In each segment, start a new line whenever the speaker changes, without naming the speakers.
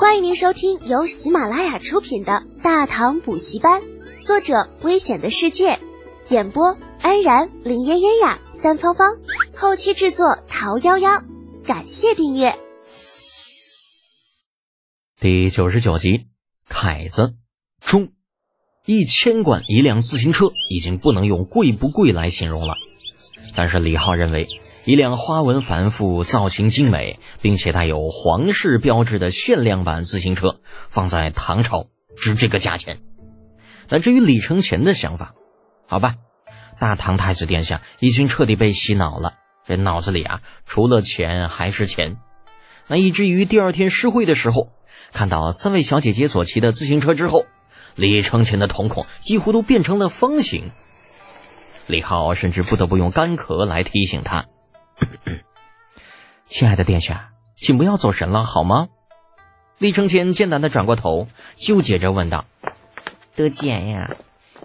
欢迎您收听由喜马拉雅出品的《大唐补习班》，作者：危险的世界，演播：安然、林嫣嫣呀、三芳芳，后期制作：桃夭夭。感谢订阅。
第九十九集，凯子中，一千贯一辆自行车已经不能用贵不贵来形容了，但是李浩认为。一辆花纹繁复、造型精美，并且带有皇室标志的限量版自行车，放在唐朝值这个价钱。那至于李承乾的想法，好吧，大唐太子殿下已经彻底被洗脑了，这脑子里啊除了钱还是钱。那以至于第二天诗会的时候，看到三位小姐姐所骑的自行车之后，李承乾的瞳孔几乎都变成了方形。李浩甚至不得不用干咳来提醒他。亲爱的殿下，请不要走神了，好吗？李承乾艰难的转过头，纠结着问道：“
德简呀，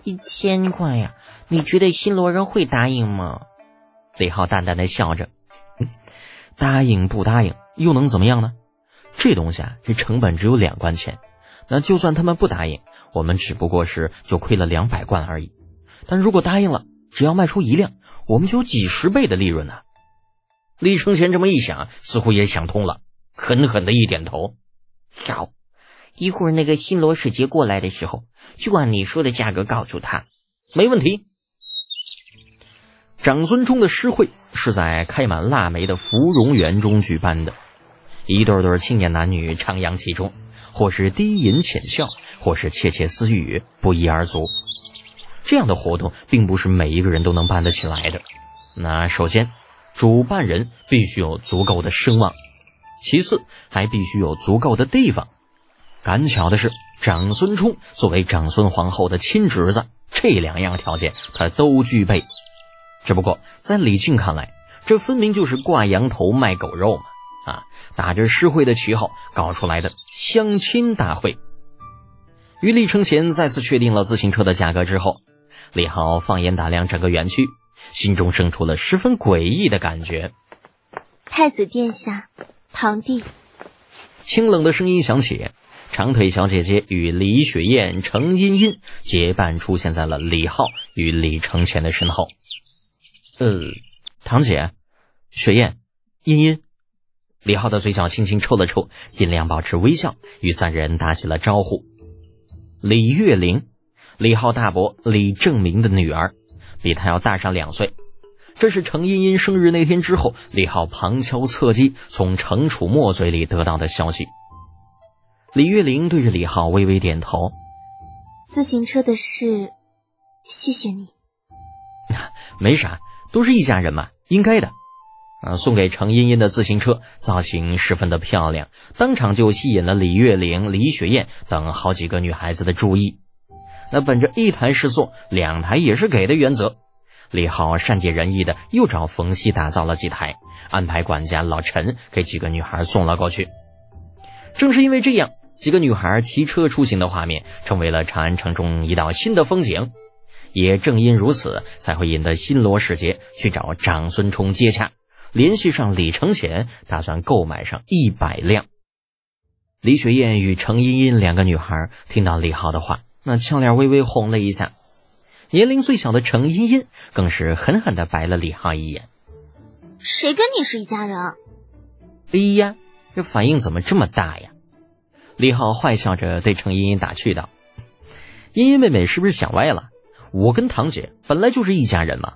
一千块呀，你觉得新罗人会答应吗？”
李浩淡淡的笑着：“ 答应不答应又能怎么样呢？这东西啊，这成本只有两贯钱。那就算他们不答应，我们只不过是就亏了两百贯而已。但如果答应了，只要卖出一辆，我们就有几十倍的利润呢。”李承乾这么一想，似乎也想通了，狠狠的一点头：“
好，一会儿那个新罗使节过来的时候，就按你说的价格告诉他，
没问题。”长孙冲的诗会是在开满腊梅的芙蓉园中举办的，一对对青年男女徜徉其中，或是低吟浅笑，或是窃窃私语，不一而足。这样的活动并不是每一个人都能办得起来的。那首先。主办人必须有足够的声望，其次还必须有足够的地方。赶巧的是，长孙冲作为长孙皇后的亲侄子，这两样条件他都具备。只不过在李靖看来，这分明就是挂羊头卖狗肉嘛！啊，打着诗会的旗号搞出来的相亲大会。与李承乾再次确定了自行车的价格之后，李浩放眼打量整个园区。心中生出了十分诡异的感觉。
太子殿下，堂弟。
清冷的声音响起，长腿小姐姐与李雪燕、程茵茵结伴出现在了李浩与李承前的身后。呃，堂姐，雪燕，茵茵。李浩的嘴角轻轻抽了抽，尽量保持微笑，与三人打起了招呼。李月玲，李浩大伯李正明的女儿。比他要大上两岁，这是程茵茵生日那天之后，李浩旁敲侧击从程楚墨嘴里得到的消息。李月玲对着李浩微微点头。
自行车的事，谢谢你。
没啥，都是一家人嘛，应该的。啊，送给程茵茵的自行车造型十分的漂亮，当场就吸引了李月玲、李雪燕等好几个女孩子的注意。那本着一台是送，两台也是给的原则，李浩善解人意的又找冯熙打造了几台，安排管家老陈给几个女孩送了过去。正是因为这样，几个女孩骑车出行的画面成为了长安城中一道新的风景。也正因如此，才会引得新罗使节去找长孙冲接洽，联系上李承乾，打算购买上一百辆。李雪燕与程茵茵两个女孩听到李浩的话。那俏脸微微红了一下，年龄最小的程茵茵更是狠狠的白了李浩一眼。
谁跟你是一家人？
哎呀，这反应怎么这么大呀？李浩坏笑着对程茵茵打趣道：“茵茵妹妹是不是想歪了？我跟堂姐本来就是一家人嘛。”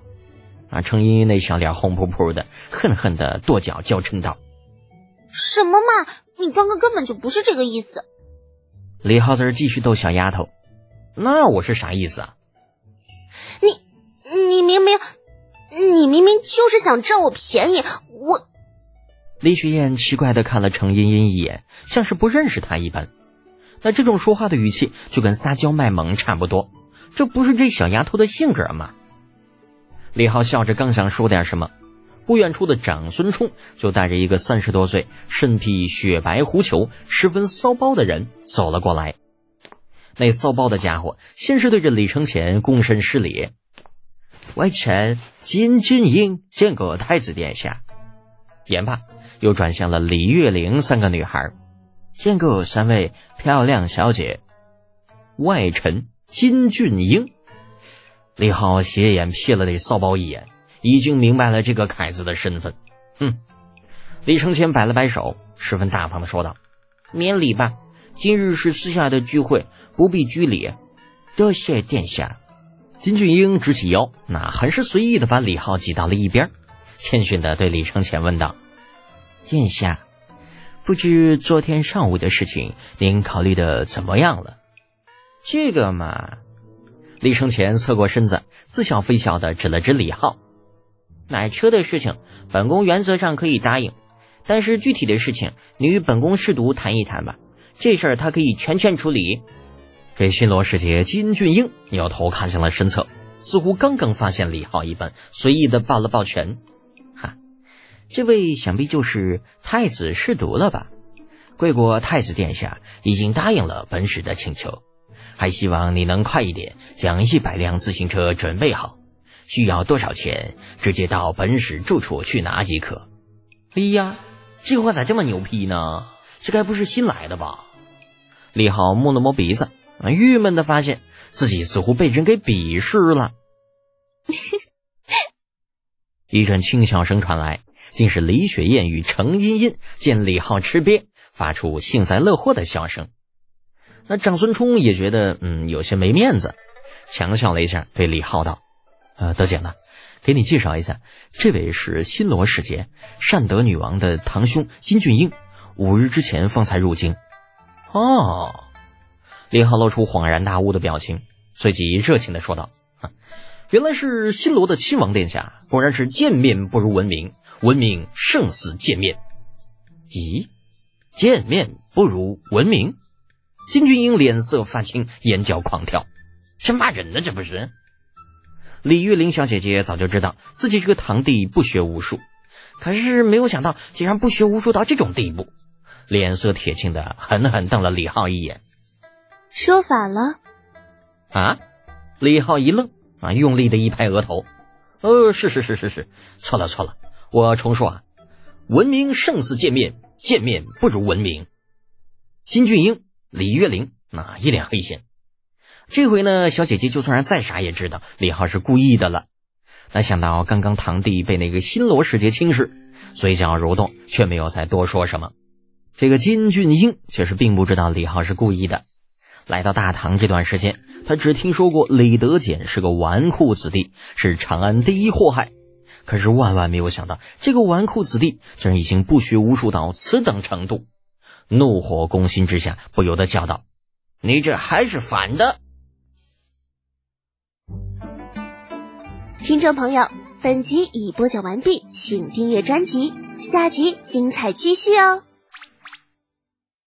啊，程茵茵那小脸红扑扑的，恨恨的跺脚娇嗔道：“
什么嘛！你刚刚根本就不是这个意思。”
李浩在这继续逗小丫头。那我是啥意思啊？
你你明明你明明就是想占我便宜，我。
李雪燕奇怪的看了程茵茵一眼，像是不认识她一般。那这种说话的语气就跟撒娇卖萌差不多，这不是这小丫头的性格吗？李浩笑着刚想说点什么，不远处的长孙冲就带着一个三十多岁、身披雪白狐裘、十分骚包的人走了过来。那骚包的家伙先是对着李承乾躬身施礼，
微臣金俊英见过太子殿下。
言罢，又转向了李月玲三个女孩。见过三位漂亮小姐。外臣金俊英。李浩斜眼瞥了那骚包一眼，已经明白了这个凯子的身份。哼。李承前摆了摆手，十分大方的说道：“
免礼吧，今日是私下的聚会，不必拘礼。多谢殿下。”
金俊英直起腰，那很是随意的把李浩挤到了一边，谦逊的对李承前问道：“
殿下，不知昨天上午的事情，您考虑的怎么样了？”
这个嘛，李承前侧过身子，似笑非笑的指了指李浩：“
买车的事情，本宫原则上可以答应。”但是具体的事情，你与本宫试图谈一谈吧。这事儿他可以全权处理。
这新罗使节金俊英扭头看向了身侧，似乎刚刚发现李浩一般，随意的抱了抱拳。
哈，这位想必就是太子侍读了吧？贵国太子殿下已经答应了本使的请求，还希望你能快一点将一百辆自行车准备好。需要多少钱，直接到本使住处去拿即可。
哎呀！这话咋这么牛批呢？这该不是新来的吧？李浩摸了摸鼻子，郁闷的发现自己似乎被人给鄙视了。一阵轻笑声传来，竟是李雪燕与程茵茵见李浩吃瘪，发出幸灾乐祸的笑声。那长孙冲也觉得嗯有些没面子，强笑了一下，对李浩道：“呃，得奖了。”给你介绍一下，这位是新罗使节善德女王的堂兄金俊英，五日之前方才入京。哦，李浩露出恍然大悟的表情，随即热情的说道：“原来是新罗的亲王殿下，果然是见面不如闻名，闻名胜似见面。咦，见面不如闻名？”金俊英脸色发青，眼角狂跳，这骂人呢？这不是？李玉玲小姐姐早就知道自己这个堂弟不学无术，可是没有想到竟然不学无术到这种地步，脸色铁青的狠狠瞪了李浩一眼。
说反了？
啊！李浩一愣，啊，用力的一拍额头，呃，是是是是是，错了错了，我重说啊，文明胜似见面，见面不如闻名。金俊英、李月玲那一脸黑线。这回呢，小姐姐就算是再傻也知道李浩是故意的了。那想到刚刚堂弟被那个新罗使节轻视，嘴角蠕动，却没有再多说什么。这个金俊英却是并不知道李浩是故意的。来到大唐这段时间，他只听说过李德俭是个纨绔子弟，是长安第一祸害。可是万万没有想到，这个纨绔子弟竟然已经不学无术到此等程度。怒火攻心之下，不由得叫道：“你这还是反的！”
听众朋友，本集已播讲完毕，请订阅专辑，下集精彩继续哦。